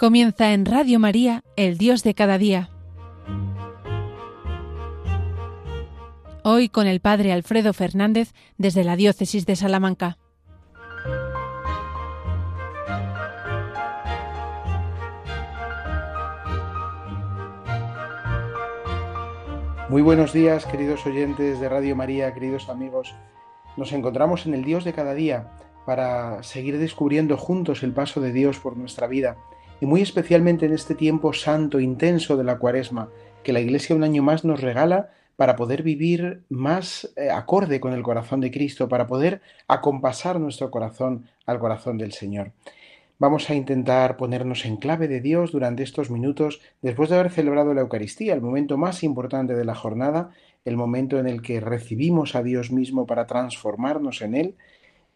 Comienza en Radio María, El Dios de cada día. Hoy con el Padre Alfredo Fernández desde la Diócesis de Salamanca. Muy buenos días, queridos oyentes de Radio María, queridos amigos. Nos encontramos en el Dios de cada día para seguir descubriendo juntos el paso de Dios por nuestra vida y muy especialmente en este tiempo santo, intenso de la cuaresma, que la Iglesia un año más nos regala para poder vivir más eh, acorde con el corazón de Cristo, para poder acompasar nuestro corazón al corazón del Señor. Vamos a intentar ponernos en clave de Dios durante estos minutos después de haber celebrado la Eucaristía, el momento más importante de la jornada, el momento en el que recibimos a Dios mismo para transformarnos en Él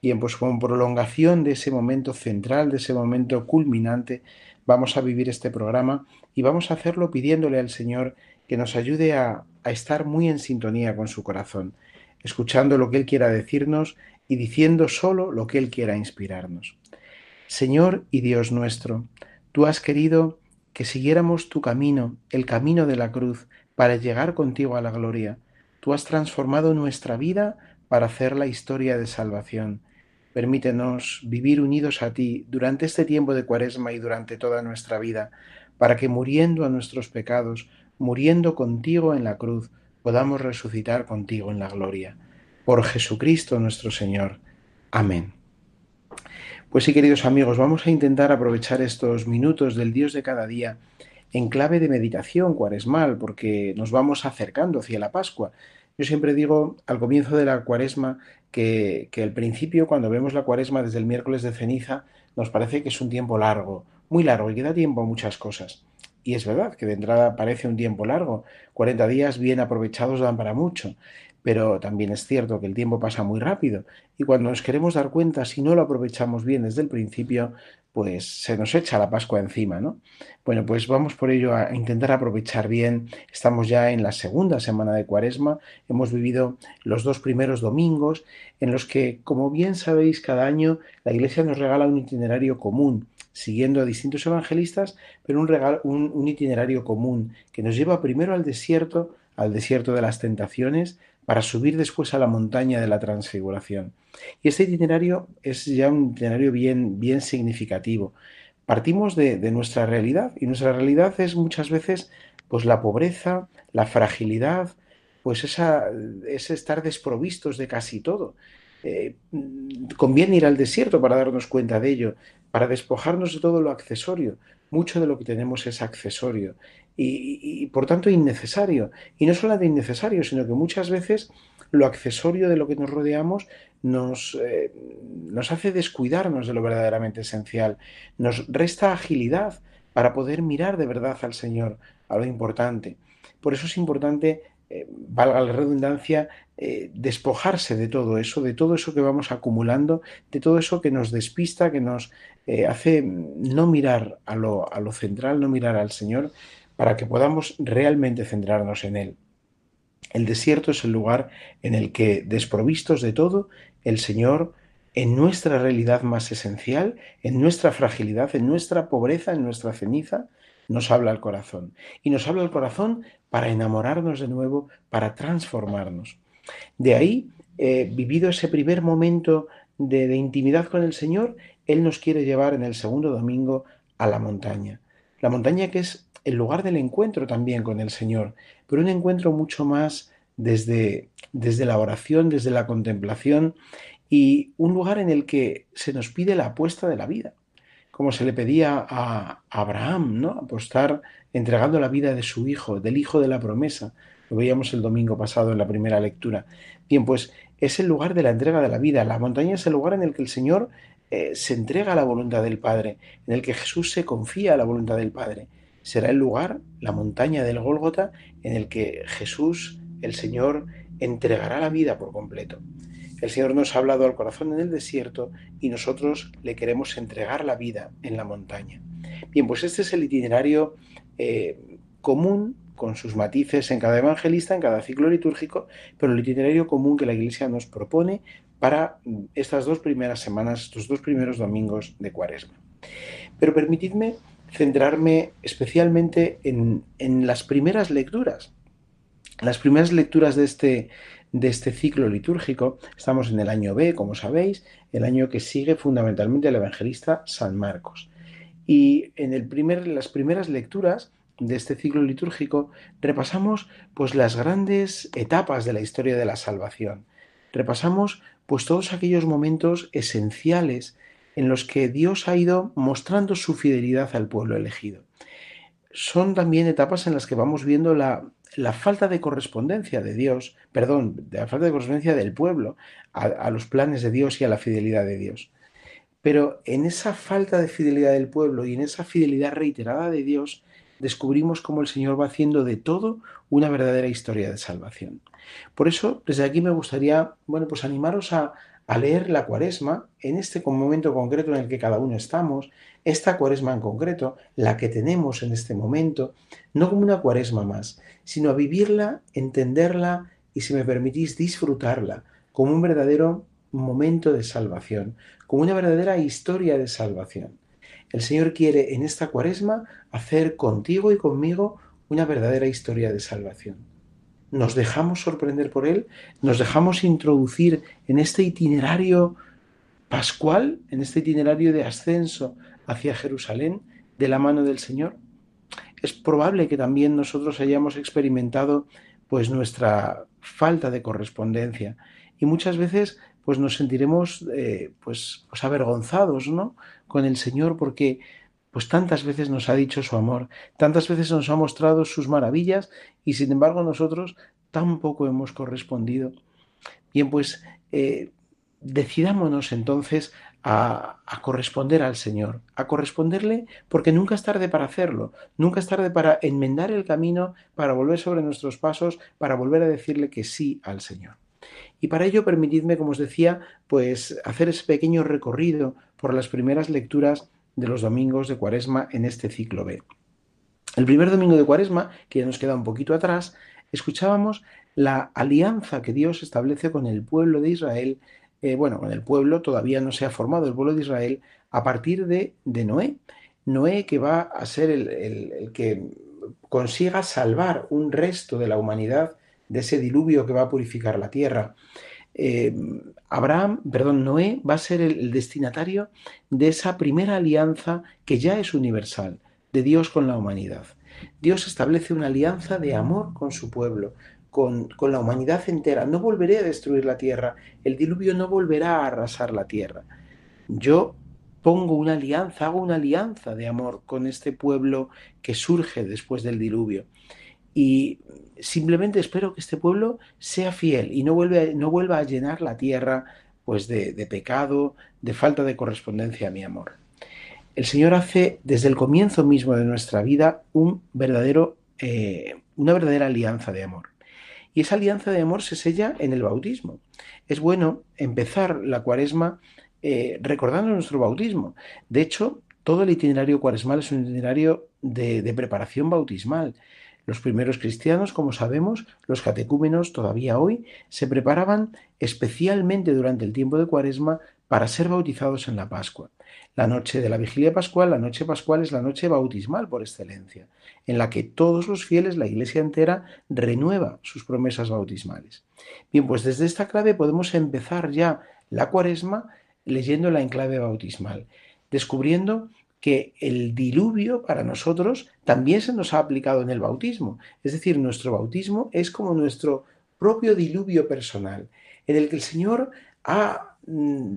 y en pues prolongación de ese momento central, de ese momento culminante, vamos a vivir este programa y vamos a hacerlo pidiéndole al Señor que nos ayude a, estar muy en sintonía con su corazón, escuchando lo que Él quiera decirnos y diciendo solo lo que Él quiera inspirarnos. Señor y Dios nuestro, tú has querido que siguiéramos tu camino, el camino de la cruz, para llegar contigo a la gloria. Tú has transformado nuestra vida para hacer la historia de salvación. Permítenos vivir unidos a ti durante este tiempo de cuaresma y durante toda nuestra vida, para que muriendo a nuestros pecados, muriendo contigo en la cruz, podamos resucitar contigo en la gloria. Por Jesucristo nuestro Señor. Amén. Pues sí, queridos amigos, vamos a intentar aprovechar estos minutos del Dios de cada día en clave de meditación cuaresmal, porque nos vamos acercando hacia la Pascua. Yo siempre digo al comienzo de la cuaresma que, que al principio, cuando vemos la cuaresma desde el miércoles de ceniza, nos parece que es un tiempo largo, muy largo, y que da tiempo a muchas cosas. Y es verdad que de entrada parece un tiempo largo. 40 días bien aprovechados dan para mucho. Pero también es cierto que el tiempo pasa muy rápido y cuando nos queremos dar cuenta, si no lo aprovechamos bien desde el principio, pues se nos echa la Pascua encima, ¿no? Bueno, pues vamos por ello a intentar aprovechar bien. Estamos ya en la segunda semana de Cuaresma, hemos vivido los dos primeros domingos en los que, como bien sabéis, cada año la Iglesia nos regala un itinerario común, siguiendo a distintos evangelistas, pero un, un, un itinerario común que nos lleva primero al desierto, al desierto de las tentaciones, para subir después a la montaña de la transfiguración. Y este itinerario es ya un itinerario bien, bien significativo. Partimos de, nuestra realidad y nuestra realidad es muchas veces pues la pobreza, la fragilidad, pues esa, ese estar desprovistos de casi todo. Eh, conviene ir al desierto para darnos cuenta de ello, para despojarnos de todo lo accesorio. Mucho de lo que tenemos es accesorio y, por tanto innecesario. Y no solo de innecesario, sino que muchas veces lo accesorio de lo que nos rodeamos nos, eh, nos hace descuidarnos de lo verdaderamente esencial, nos resta agilidad para poder mirar de verdad al Señor, a lo importante. Por eso es importante, eh, valga la redundancia, eh, despojarse de todo eso, de todo eso que vamos acumulando, de todo eso que nos despista, que nos hace no mirar a lo, a lo central, no mirar al Señor, para que podamos realmente centrarnos en Él. El desierto es el lugar en el que, desprovistos de todo, el Señor, en nuestra realidad más esencial, en nuestra fragilidad, en nuestra pobreza, en nuestra ceniza, nos habla al corazón. Y nos habla al corazón para enamorarnos de nuevo, para transformarnos. De ahí, eh, vivido ese primer momento de, de intimidad con el Señor, Él nos quiere llevar en el segundo domingo a la montaña. La montaña que es el lugar del encuentro también con el Señor, pero un encuentro mucho más desde, desde la oración, desde la contemplación y un lugar en el que se nos pide la apuesta de la vida, como se le pedía a Abraham, ¿no? Apostar entregando la vida de su hijo, del hijo de la promesa. Lo veíamos el domingo pasado en la primera lectura. Bien, pues es el lugar de la entrega de la vida. La montaña es el lugar en el que el Señor eh, se entrega a la voluntad del Padre, en el que Jesús se confía a la voluntad del Padre será el lugar, la montaña del Gólgota, en el que Jesús, el Señor, entregará la vida por completo. El Señor nos ha hablado al corazón en el desierto y nosotros le queremos entregar la vida en la montaña. Bien, pues este es el itinerario eh, común con sus matices en cada evangelista, en cada ciclo litúrgico, pero el itinerario común que la Iglesia nos propone para estas dos primeras semanas, estos dos primeros domingos de Cuaresma. Pero permitidme centrarme especialmente en, en las primeras lecturas. Las primeras lecturas de este, de este ciclo litúrgico, estamos en el año B, como sabéis, el año que sigue fundamentalmente el evangelista San Marcos. Y en el primer, las primeras lecturas de este ciclo litúrgico repasamos pues las grandes etapas de la historia de la salvación. Repasamos pues todos aquellos momentos esenciales en los que Dios ha ido mostrando su fidelidad al pueblo elegido. Son también etapas en las que vamos viendo la, falta de correspondencia de Dios, perdón, de la falta de correspondencia del pueblo a, a los planes de Dios y a la fidelidad de Dios. Pero en esa falta de fidelidad del pueblo y en esa fidelidad reiterada de Dios, descubrimos cómo el Señor va haciendo de todo una verdadera historia de salvación. Por eso, desde aquí me gustaría, bueno, pues animaros a, a leer la cuaresma en este momento concreto en el que cada uno estamos, esta cuaresma en concreto, la que tenemos en este momento, no como una cuaresma más, sino a vivirla, entenderla y, si me permitís, disfrutarla como un verdadero momento de salvación, como una verdadera historia de salvación. El Señor quiere en esta cuaresma hacer contigo y conmigo una verdadera historia de salvación. Nos dejamos sorprender por Él, nos dejamos introducir en este itinerario pascual, en este itinerario de ascenso hacia Jerusalén de la mano del Señor. Es probable que también nosotros hayamos experimentado pues nuestra falta de correspondencia y muchas veces pues nos sentiremos eh, pues, pues avergonzados ¿no? con el Señor porque pues tantas veces nos ha dicho su amor, tantas veces nos ha mostrado sus maravillas y sin embargo nosotros tampoco hemos correspondido. Bien, pues eh, decidámonos entonces a, a, corresponder al Señor, a corresponderle porque nunca es tarde para hacerlo, nunca es tarde para enmendar el camino, para volver sobre nuestros pasos, para volver a decirle que sí al Señor. Y para ello permitidme, como os decía, pues hacer ese pequeño recorrido por las primeras lecturas de los domingos de Cuaresma en este ciclo B. El primer domingo de Cuaresma, que ya nos queda un poquito atrás, escuchábamos la alianza que Dios establece con el pueblo de Israel. Eh, bueno, con el pueblo todavía no se ha formado el pueblo de Israel a partir de, de Noé. Noé que va a ser el, el, el que consiga salvar un resto de la humanidad de ese diluvio que va a purificar la tierra. Eh, Abraham, perdón, Noé va a ser el, el, destinatario de esa primera alianza que ya es universal, de Dios con la humanidad. Dios establece una alianza de amor con su pueblo, con, con la humanidad entera. No volveré a destruir la tierra, el diluvio no volverá a arrasar la tierra. Yo pongo una alianza, hago una alianza de amor con este pueblo que surge después del diluvio. Y simplemente espero que este pueblo sea fiel y no, vuelva a llenar la tierra pues de, pecado, de falta de correspondencia a mi amor. El Señor hace desde el comienzo mismo de nuestra vida eh, una verdadera alianza de amor. Y esa alianza de amor se sella en el bautismo. Es bueno empezar la cuaresma eh, recordando nuestro bautismo. De hecho, todo el itinerario cuaresmal es un itinerario de preparación bautismal. Los primeros cristianos, como sabemos, los catecúmenos todavía hoy, se preparaban especialmente durante el tiempo de Cuaresma para ser bautizados en la Pascua. La noche de la vigilia pascual, la noche pascual es la noche bautismal por excelencia, en la que todos los fieles, la Iglesia entera, renueva sus promesas bautismales. Bien, pues desde esta clave podemos empezar ya la Cuaresma leyéndola en clave bautismal, descubriendo que el diluvio para nosotros también se nos ha aplicado en el bautismo. Es decir, nuestro bautismo es como nuestro propio diluvio personal, en el que el Señor ha, mm,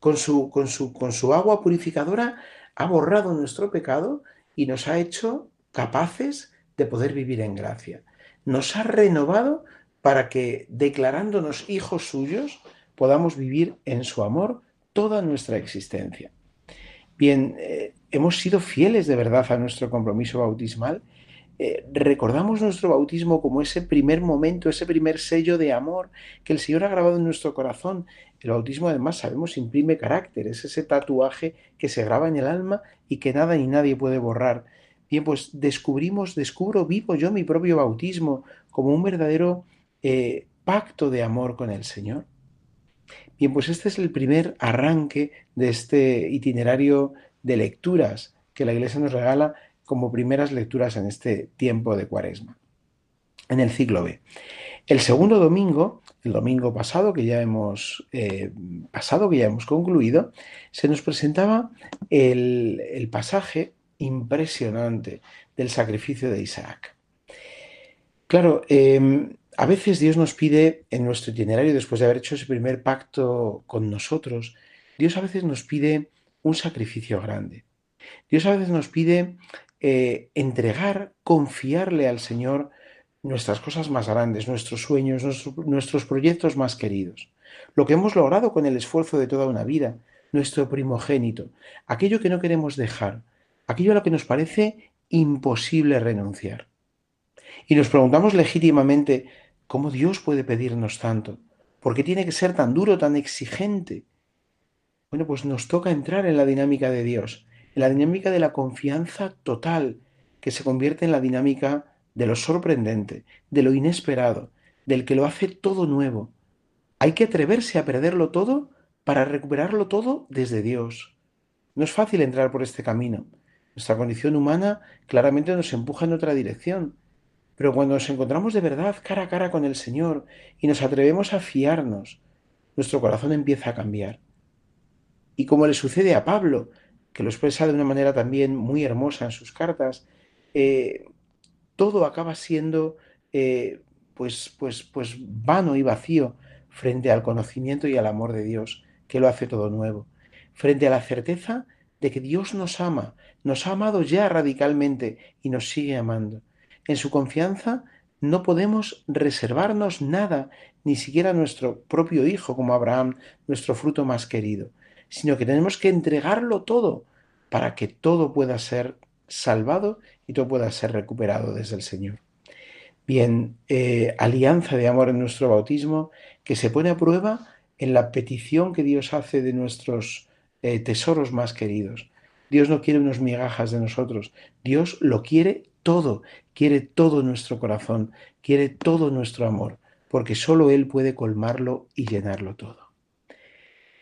con su, con su, con su agua purificadora, ha borrado nuestro pecado y nos ha hecho capaces de poder vivir en gracia. Nos ha renovado para que, declarándonos hijos suyos, podamos vivir en su amor toda nuestra existencia. Bien, eh, hemos sido fieles de verdad a nuestro compromiso bautismal. Eh, recordamos nuestro bautismo como ese primer momento, ese primer sello de amor que el Señor ha grabado en nuestro corazón. El bautismo además sabemos imprime carácter, es ese tatuaje que se graba en el alma y que nada ni nadie puede borrar. Bien, pues descubrimos, descubro, vivo yo mi propio bautismo como un verdadero eh, pacto de amor con el Señor. Bien, pues este es el primer arranque de este itinerario de lecturas que la Iglesia nos regala como primeras lecturas en este tiempo de Cuaresma, en el ciclo B. El segundo domingo, el domingo pasado que ya hemos eh, pasado, que ya hemos concluido, se nos presentaba el, pasaje impresionante del sacrificio de Isaac. Claro, em, a veces Dios nos pide en nuestro itinerario, después de haber hecho ese primer pacto con nosotros, Dios a veces nos pide un sacrificio grande. Dios a veces nos pide eh, entregar, confiarle al Señor nuestras cosas más grandes, nuestros sueños, nuestros proyectos más queridos, lo que hemos logrado con el esfuerzo de toda una vida, nuestro primogénito, aquello que no queremos dejar, aquello a lo que nos parece imposible renunciar. Y nos preguntamos legítimamente, ¿cómo Dios puede pedirnos tanto? ¿Por qué tiene que ser tan duro, tan exigente? Bueno, pues nos toca entrar en la dinámica de Dios, en la dinámica de la confianza total, que se convierte en la dinámica de lo sorprendente, de lo inesperado, del que lo hace todo nuevo. Hay que atreverse a perderlo todo para recuperarlo todo desde Dios. No es fácil entrar por este camino. Nuestra condición humana claramente nos empuja en otra dirección. Pero cuando nos encontramos de verdad cara a cara con el Señor y nos atrevemos a fiarnos, nuestro corazón empieza a cambiar. Y como le sucede a Pablo, que lo expresa de una manera también muy hermosa en sus cartas, eh, todo acaba siendo eh, pues, pues, pues vano y vacío frente al conocimiento y al amor de Dios, que lo hace todo nuevo, frente a la certeza de que Dios nos ama, nos ha amado ya radicalmente y nos sigue amando. En su confianza no podemos reservarnos nada, ni siquiera nuestro propio hijo como Abraham, nuestro fruto más querido, sino que tenemos que entregarlo todo para que todo pueda ser salvado y todo pueda ser recuperado desde el Señor. Bien, eh, alianza de amor en nuestro bautismo que se pone a prueba en la petición que Dios hace de nuestros eh, tesoros más queridos. Dios no quiere unos migajas de nosotros, Dios lo quiere todo, quiere todo nuestro corazón, quiere todo nuestro amor, porque solo Él puede colmarlo y llenarlo todo.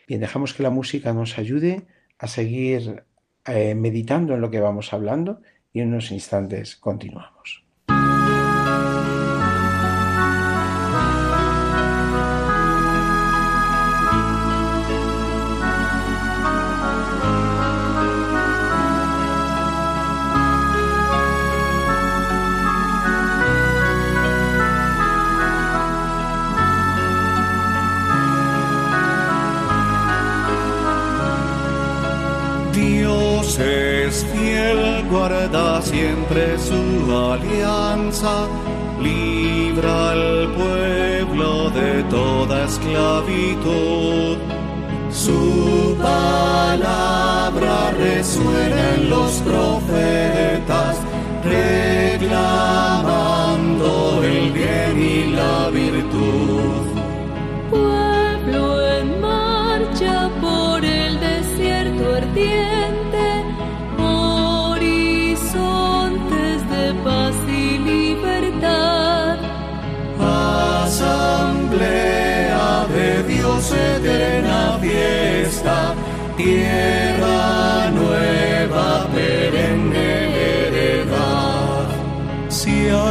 Bien, dejamos que la música nos ayude a seguir eh, meditando en lo que vamos hablando y en unos instantes continuamos. Su alianza, libra al pueblo de toda esclavitud. Su palabra resuena en los profetas, reclamando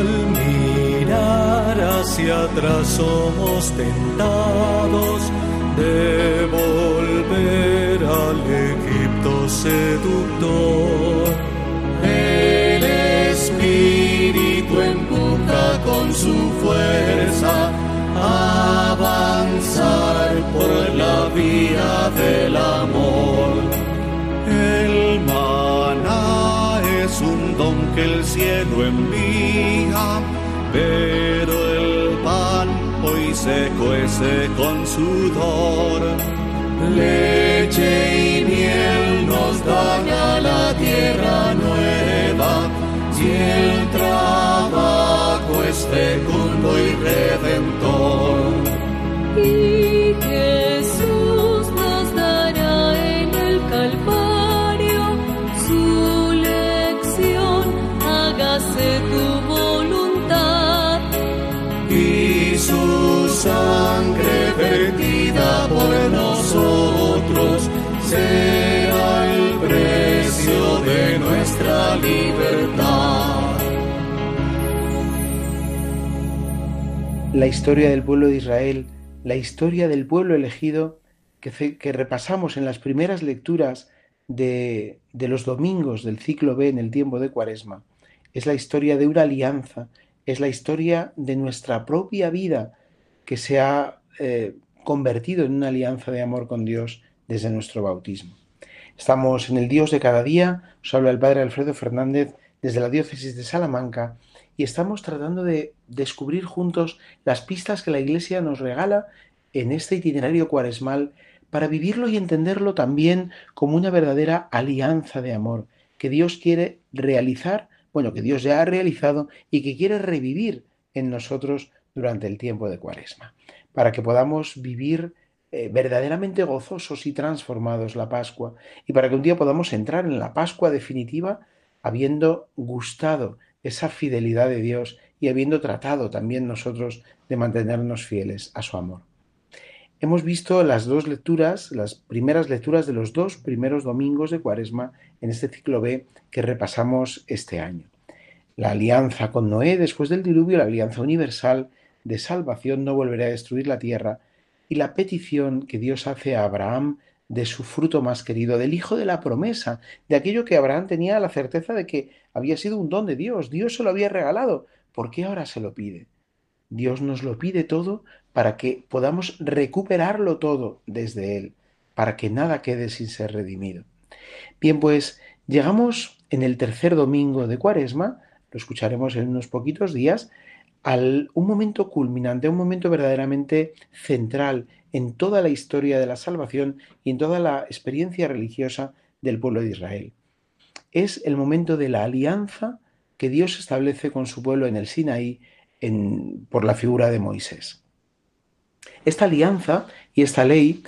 al mirar hacia atrás somos tentados de volver al Egipto seductor, el Espíritu empuja con su fuerza avanzar por la vía del amor. Don que el cielo envía, pero el pan hoy se cuece con sudor. Leche y miel nos dan la tierra nueva y el trabajo es fecundo y redentor. La historia del pueblo de Israel, la historia del pueblo elegido que, repasamos en las primeras lecturas de, de los domingos del ciclo B en el tiempo de Cuaresma. Es la historia de una alianza, es la historia de nuestra propia vida que se ha eh, convertido en una alianza de amor con Dios desde nuestro bautismo. Estamos en el Dios de cada día, os habla el Padre Alfredo Fernández desde la diócesis de Salamanca y estamos tratando de descubrir juntos las pistas que la Iglesia nos regala en este itinerario cuaresmal para vivirlo y entenderlo también como una verdadera alianza de amor que Dios quiere realizar, bueno, que Dios ya ha realizado y que quiere revivir en nosotros durante el tiempo de Cuaresma, para que podamos vivir eh, verdaderamente gozosos y transformados la Pascua y para que un día podamos entrar en la Pascua definitiva habiendo gustado esa fidelidad de Dios y habiendo tratado también nosotros de mantenernos fieles a su amor. Hemos visto las dos lecturas, las primeras lecturas de los dos primeros domingos de Cuaresma en este ciclo B que repasamos este año. La alianza con Noé después del diluvio, la alianza universal de salvación no volverá a destruir la tierra y la petición que Dios hace a Abraham de su fruto más querido, del hijo de la promesa, de aquello que Abraham tenía la certeza de que había sido un don de Dios, Dios se lo había regalado, ¿por qué ahora se lo pide? Dios nos lo pide todo para que podamos recuperarlo todo desde Él, para que nada quede sin ser redimido. Bien, pues llegamos en el tercer domingo de Cuaresma, lo escucharemos en unos poquitos días, al un momento culminante, un momento verdaderamente central en toda la historia de la salvación y en toda la experiencia religiosa del pueblo de Israel. Es el momento de la alianza que Dios establece con su pueblo en el Sinaí por la figura de Moisés. Esta alianza y esta ley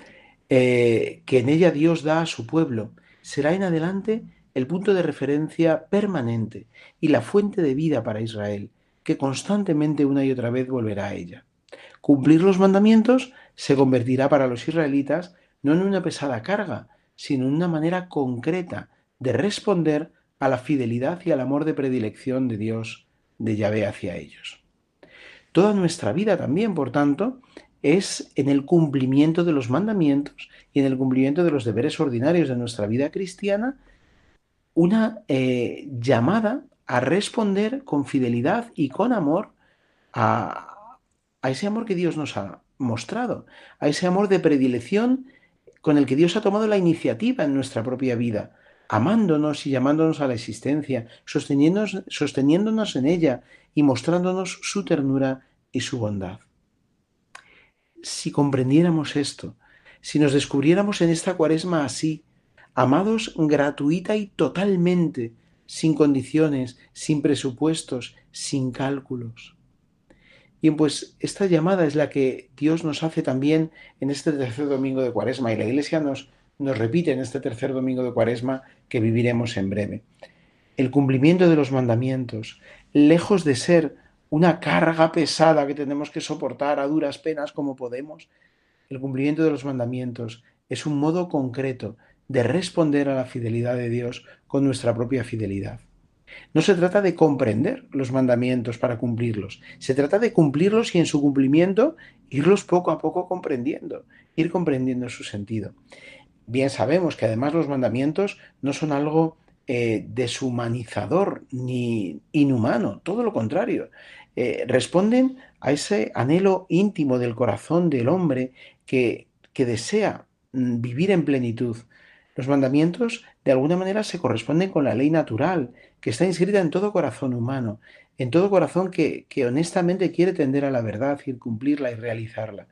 eh, que en ella Dios da a su pueblo será en adelante el punto de referencia permanente y la fuente de vida para Israel, que constantemente una y otra vez volverá a ella. Cumplir los mandamientos se convertirá para los israelitas no en una pesada carga, sino en una manera concreta de responder a la fidelidad y al amor de predilección de Dios, de Yahvé hacia ellos. Toda nuestra vida también, por tanto, es en el cumplimiento de los mandamientos y en el cumplimiento de los deberes ordinarios de nuestra vida cristiana, una eh, llamada a responder con fidelidad y con amor a, a ese amor que Dios nos ha mostrado, a ese amor de predilección con el que Dios ha tomado la iniciativa en nuestra propia vida, amándonos y llamándonos a la existencia, sosteniéndonos, sosteniéndonos en ella y mostrándonos su ternura y su bondad. Si comprendiéramos esto, si nos descubriéramos en esta cuaresma así, amados gratuita y totalmente, sin condiciones, sin presupuestos, sin cálculos. Bien, pues esta llamada es la que Dios nos hace también en este tercer domingo de cuaresma y la Iglesia nos, nos repite en este tercer domingo de cuaresma que viviremos en breve. El cumplimiento de los mandamientos, lejos de ser una carga pesada que tenemos que soportar a duras penas como podemos, el cumplimiento de los mandamientos es un modo concreto de responder a la fidelidad de Dios con nuestra propia fidelidad. No se trata de comprender los mandamientos para cumplirlos, se trata de cumplirlos y en su cumplimiento irlos poco a poco comprendiendo, ir comprendiendo su sentido. Bien sabemos que además los mandamientos no son algo eh, deshumanizador ni inhumano, todo lo contrario. Eh, responden a ese anhelo íntimo del corazón del hombre que, que desea mm, vivir en plenitud. Los mandamientos de alguna manera se corresponden con la ley natural que está inscrita en todo corazón humano, en todo corazón que, honestamente quiere tender a la verdad y cumplirla y realizarla.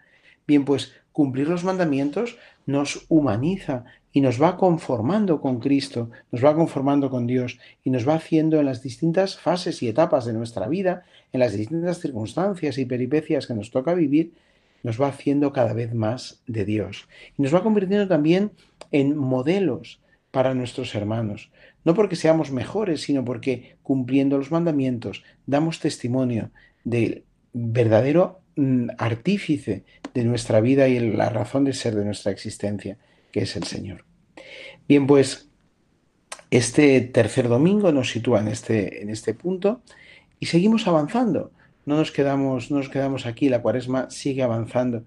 Bien, pues cumplir los mandamientos nos humaniza y nos va conformando con Cristo, nos va conformando con Dios y nos va haciendo en las distintas fases y etapas de nuestra vida, en las distintas circunstancias y peripecias que nos toca vivir, nos va haciendo cada vez más de Dios. Y nos va convirtiendo también en modelos para nuestros hermanos, no porque seamos mejores, sino porque cumpliendo los mandamientos damos testimonio del verdadero mm, artífice de nuestra vida y la razón de ser de nuestra existencia, que es el Señor. Bien, pues este tercer domingo nos sitúa en este, en este punto y seguimos avanzando. no nos quedamos, no nos quedamos aquí, la cuaresma sigue avanzando.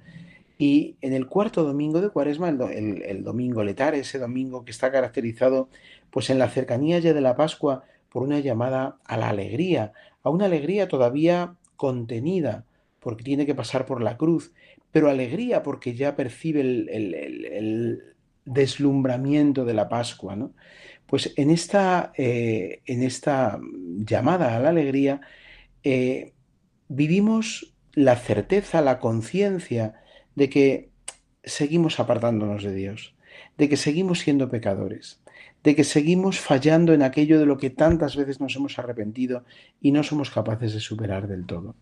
Y en el cuarto domingo de cuaresma, el, domingo letar, ese domingo que está caracterizado pues en la cercanía ya de la Pascua por una llamada a la alegría, a una alegría todavía contenida, porque tiene que pasar por la cruz, pero alegría porque ya percibe el, deslumbramiento de la Pascua. ¿no? Pues en esta, eh, en esta llamada a la alegría eh, vivimos la certeza, la conciencia de que seguimos apartándonos de Dios, de que seguimos siendo pecadores, de que seguimos fallando en aquello de lo que tantas veces nos hemos arrepentido y no somos capaces de superar del todo.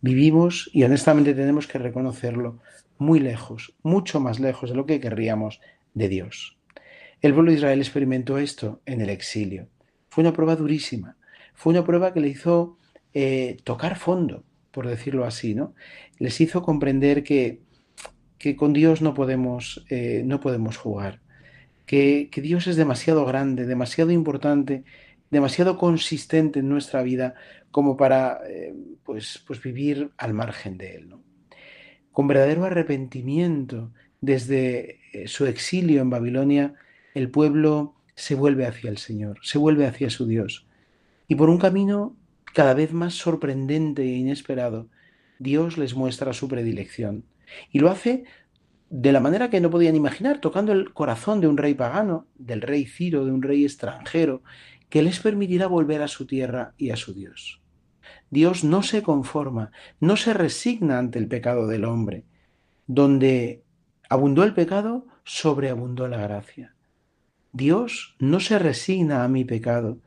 Vivimos, y honestamente tenemos que reconocerlo, muy lejos, mucho más lejos de lo que querríamos de Dios. El pueblo de Israel experimentó esto en el exilio. Fue una prueba durísima, fue una prueba que le hizo eh, tocar fondo, por decirlo así, ¿no? Les hizo comprender que que con Dios no podemos, eh, no podemos jugar, que, Dios es demasiado grande, demasiado importante, demasiado consistente en nuestra vida como para eh, pues, pues vivir al margen de Él. Con verdadero arrepentimiento desde eh, su exilio en Babilonia, el pueblo se vuelve hacia el Señor, se vuelve hacia su Dios. Y por un camino cada vez más sorprendente e inesperado, Dios les muestra su predilección. Y lo hace de la manera que no podían imaginar, tocando el corazón de un rey pagano, del rey Ciro, de un rey extranjero, que les permitirá volver a su tierra y a su Dios. Dios no se conforma, no se resigna ante el pecado del hombre. Donde abundó el pecado, sobreabundó la gracia. Dios no se resigna a mi pecado.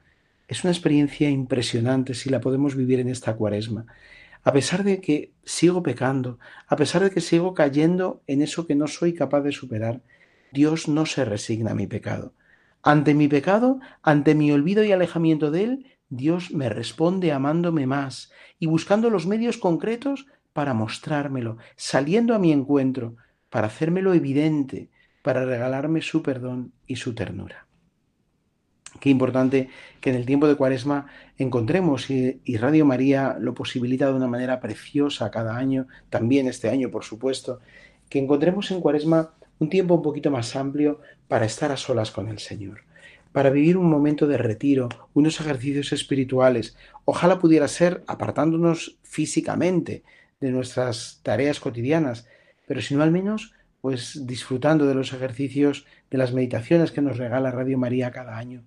Es una experiencia impresionante si la podemos vivir en esta cuaresma a pesar de que sigo pecando, a pesar de que sigo cayendo en eso que no soy capaz de superar, Dios no se resigna a mi pecado. Ante mi pecado, ante mi olvido y alejamiento de Él, Dios me responde amándome más y buscando los medios concretos para mostrármelo, saliendo a mi encuentro, para hacérmelo evidente, para regalarme su perdón y su ternura. Qué importante que en el tiempo de Cuaresma encontremos, y, Radio María lo posibilita de una manera preciosa cada año, también este año, por supuesto, que encontremos en Cuaresma un tiempo un poquito más amplio para estar a solas con el Señor, para vivir un momento de retiro, unos ejercicios espirituales. Ojalá pudiera ser apartándonos físicamente de nuestras tareas cotidianas, pero si no al menos pues disfrutando de los ejercicios, de las meditaciones que nos regala Radio María cada año,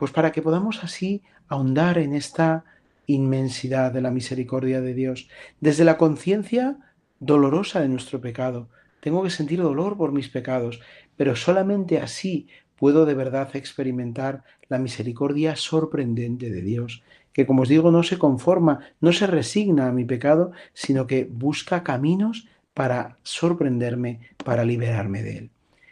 pues para que podamos así ahondar en esta inmensidad de la misericordia de Dios, desde la conciencia dolorosa de nuestro pecado. Tengo que sentir dolor por mis pecados, pero solamente así puedo de verdad experimentar la misericordia sorprendente de Dios, que como os digo no se conforma, no se resigna a mi pecado, sino que busca caminos para sorprenderme, para liberarme de él.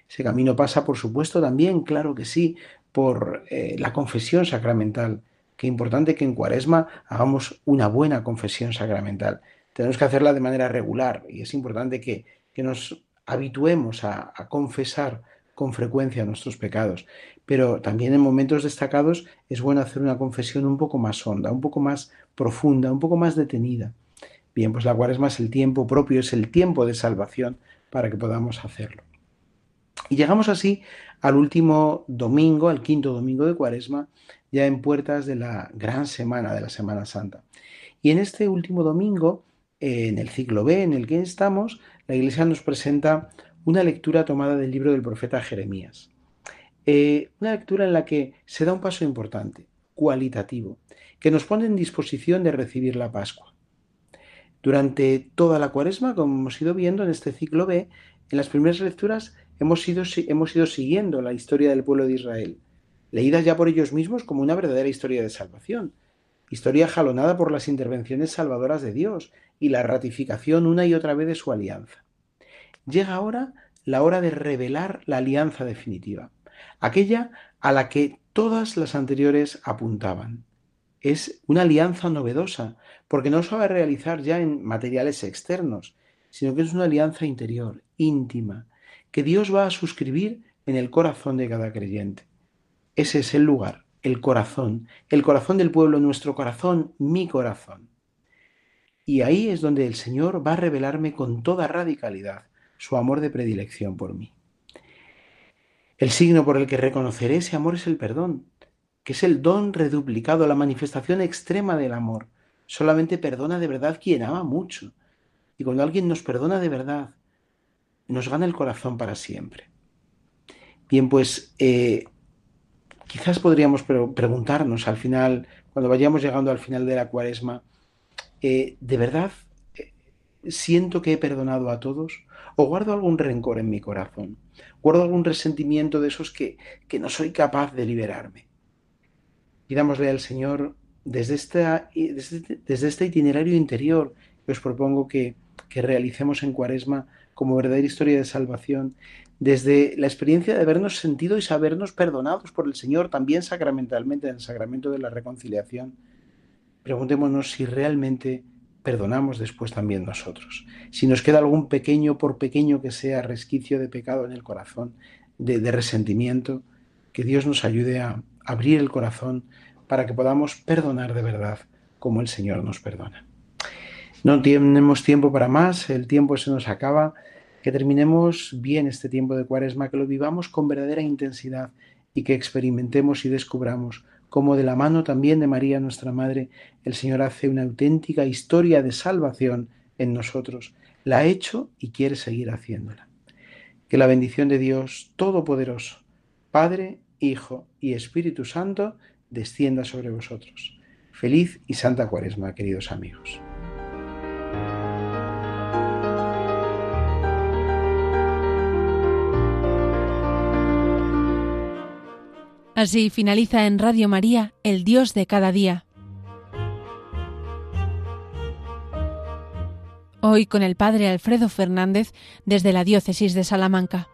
Ese camino pasa, por supuesto, también, claro que sí, por eh, la confesión sacramental. Qué importante que en Cuaresma hagamos una buena confesión sacramental. Tenemos que hacerla de manera regular y es importante que, nos habituemos a, a confesar con frecuencia nuestros pecados. Pero también en momentos destacados es bueno hacer una confesión un poco más honda, un poco más profunda, un poco más detenida. Bien, pues la cuaresma es el tiempo propio, es el tiempo de salvación para que podamos hacerlo. Y llegamos así al último domingo, al quinto domingo de cuaresma, ya en puertas de la gran semana de la Semana Santa. Y en este último domingo, en el ciclo B en el que estamos, la Iglesia nos presenta una lectura tomada del libro del profeta Jeremías. Eh, una lectura en la que se da un paso importante, cualitativo, que nos pone en disposición de recibir la Pascua. Durante toda la cuaresma, como hemos ido viendo en este ciclo B, en las primeras lecturas hemos ido, hemos siguiendo la historia del pueblo de Israel, leídas ya por ellos mismos como una verdadera historia de salvación, historia jalonada por las intervenciones salvadoras de Dios y la ratificación una y otra vez de su alianza. Llega ahora la hora de revelar la alianza definitiva, aquella a la que todas las anteriores apuntaban. Es una alianza novedosa, porque no se va a realizar ya en materiales externos, sino que es una alianza interior, íntima, que Dios va a suscribir en el corazón de cada creyente. Ese es el lugar, el corazón, el corazón del pueblo, nuestro corazón, mi corazón. Y ahí es donde el Señor va a revelarme con toda radicalidad su amor de predilección por mí. El signo por el que reconoceré ese amor es el perdón, que es el don reduplicado, la manifestación extrema del amor. Solamente perdona de verdad quien ama mucho. Y cuando alguien nos perdona de verdad, nos gana el corazón para siempre. Bien, pues eh, quizás podríamos preguntarnos al final, cuando vayamos llegando al final de la cuaresma, eh, ¿de verdad eh, siento que he perdonado a todos? ¿O guardo algún rencor en mi corazón? ¿Guardo algún resentimiento de esos que, que no soy capaz de liberarme? Pidámosle al Señor desde, desde este itinerario interior que os propongo que, que realicemos en Cuaresma como verdadera historia de salvación, desde la experiencia de habernos sentido y sabernos perdonados por el Señor, también sacramentalmente en el sacramento de la reconciliación, preguntémonos si realmente perdonamos después también nosotros. Si nos queda algún pequeño, por pequeño que sea, resquicio de pecado en el corazón, de, de resentimiento, que Dios nos ayude a abrir el corazón para que podamos perdonar de verdad como el Señor nos perdona. No tenemos tiempo para más, el tiempo se nos acaba. Que terminemos bien este tiempo de cuaresma, que lo vivamos con verdadera intensidad y que experimentemos y descubramos como de la mano también de María nuestra Madre, el Señor hace una auténtica historia de salvación en nosotros. La ha hecho y quiere seguir haciéndola. Que la bendición de Dios Todopoderoso, Padre, Hijo y Espíritu Santo, descienda sobre vosotros. Feliz y santa cuaresma, queridos amigos. Así finaliza en Radio María, El Dios de cada día. Hoy con el Padre Alfredo Fernández desde la Diócesis de Salamanca.